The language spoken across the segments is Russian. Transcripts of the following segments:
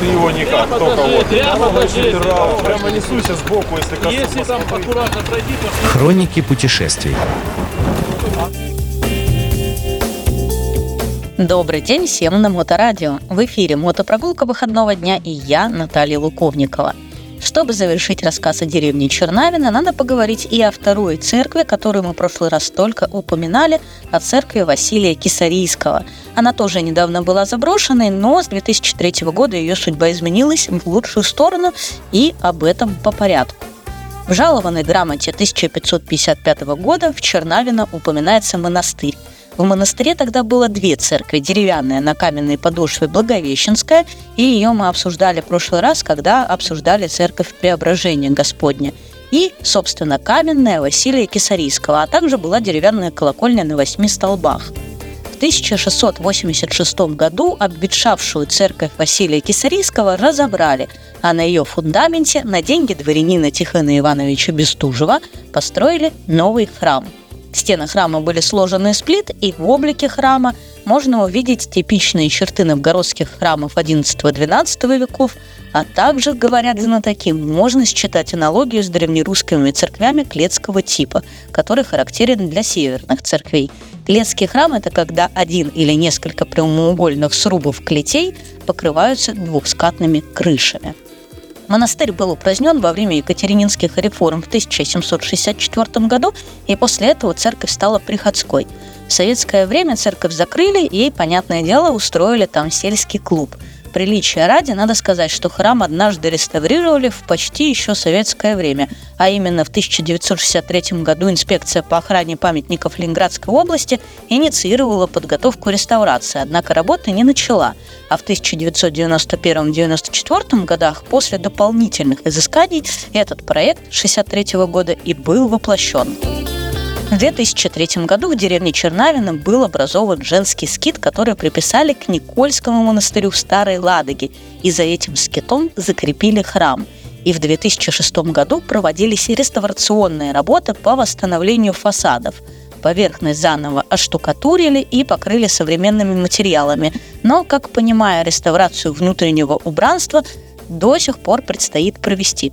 Ты его никак, только вот. прямо покажи. Прямо, прямо несуйся сбоку, если коснусь. Если там аккуратно пройти, то Хроники путешествий. Добрый день всем на Моторадио. В эфире мотопрогулка выходного дня и я, Наталья Луковникова. Чтобы завершить рассказ о деревне Чернавина, надо поговорить и о второй церкви, которую мы в прошлый раз только упоминали, о церкви Василия Кисарийского. Она тоже недавно была заброшенной, но с 2003 года ее судьба изменилась в лучшую сторону, и об этом по порядку. В жалованной грамоте 1555 года в Чернавино упоминается монастырь. В монастыре тогда было две церкви. Деревянная на каменной подошве Благовещенская, и ее мы обсуждали в прошлый раз, когда обсуждали церковь Преображения Господня. И, собственно, каменная Василия Кисарийского, а также была деревянная колокольня на восьми столбах. В 1686 году обветшавшую церковь Василия Кисарийского разобрали, а на ее фундаменте на деньги дворянина Тихона Ивановича Бестужева построили новый храм – Стены храма были сложены из плит, и в облике храма можно увидеть типичные черты новгородских храмов XI-XII веков, а также, говорят знатоки, можно считать аналогию с древнерусскими церквями клетского типа, который характерен для северных церквей. Клетский храм – это когда один или несколько прямоугольных срубов клетей покрываются двухскатными крышами. Монастырь был упразднен во время Екатерининских реформ в 1764 году, и после этого церковь стала приходской. В советское время церковь закрыли, и, понятное дело, устроили там сельский клуб – приличия ради надо сказать, что храм однажды реставрировали в почти еще советское время, а именно в 1963 году инспекция по охране памятников Ленинградской области инициировала подготовку реставрации, однако работы не начала, а в 1991-1994 годах после дополнительных изысканий этот проект 1963 года и был воплощен. В 2003 году в деревне Чернавино был образован женский скит, который приписали к Никольскому монастырю в Старой Ладоге, и за этим скитом закрепили храм. И в 2006 году проводились реставрационные работы по восстановлению фасадов. Поверхность заново оштукатурили и покрыли современными материалами. Но, как понимая реставрацию внутреннего убранства, до сих пор предстоит провести.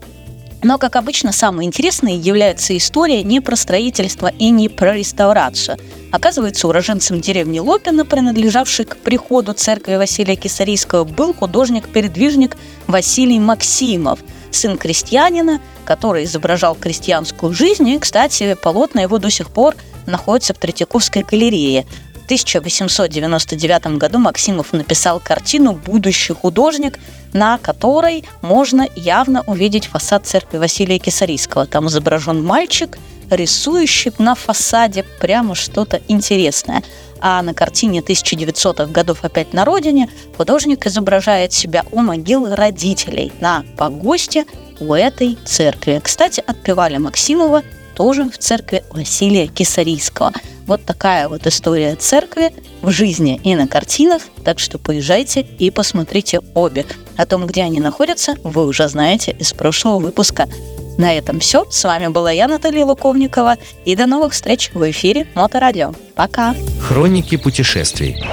Но, как обычно, самое интересное является история не про строительство и не про реставрацию. Оказывается, уроженцем деревни Лопина, принадлежавшей к приходу церкви Василия Кисарийского, был художник-передвижник Василий Максимов, сын крестьянина, который изображал крестьянскую жизнь, и, кстати, полотна его до сих пор находятся в Третьяковской галерее. В 1899 году Максимов написал картину «Будущий художник», на которой можно явно увидеть фасад церкви Василия Кисарийского. Там изображен мальчик, рисующий на фасаде прямо что-то интересное. А на картине 1900-х годов «Опять на родине» художник изображает себя у могил родителей на погосте у этой церкви. Кстати, отпевали Максимова тоже в церкви Василия Кисарийского – вот такая вот история церкви в жизни и на картинах, так что поезжайте и посмотрите обе. О том, где они находятся, вы уже знаете из прошлого выпуска. На этом все. С вами была я, Наталья Луковникова. И до новых встреч в эфире Моторадио. Пока! Хроники путешествий.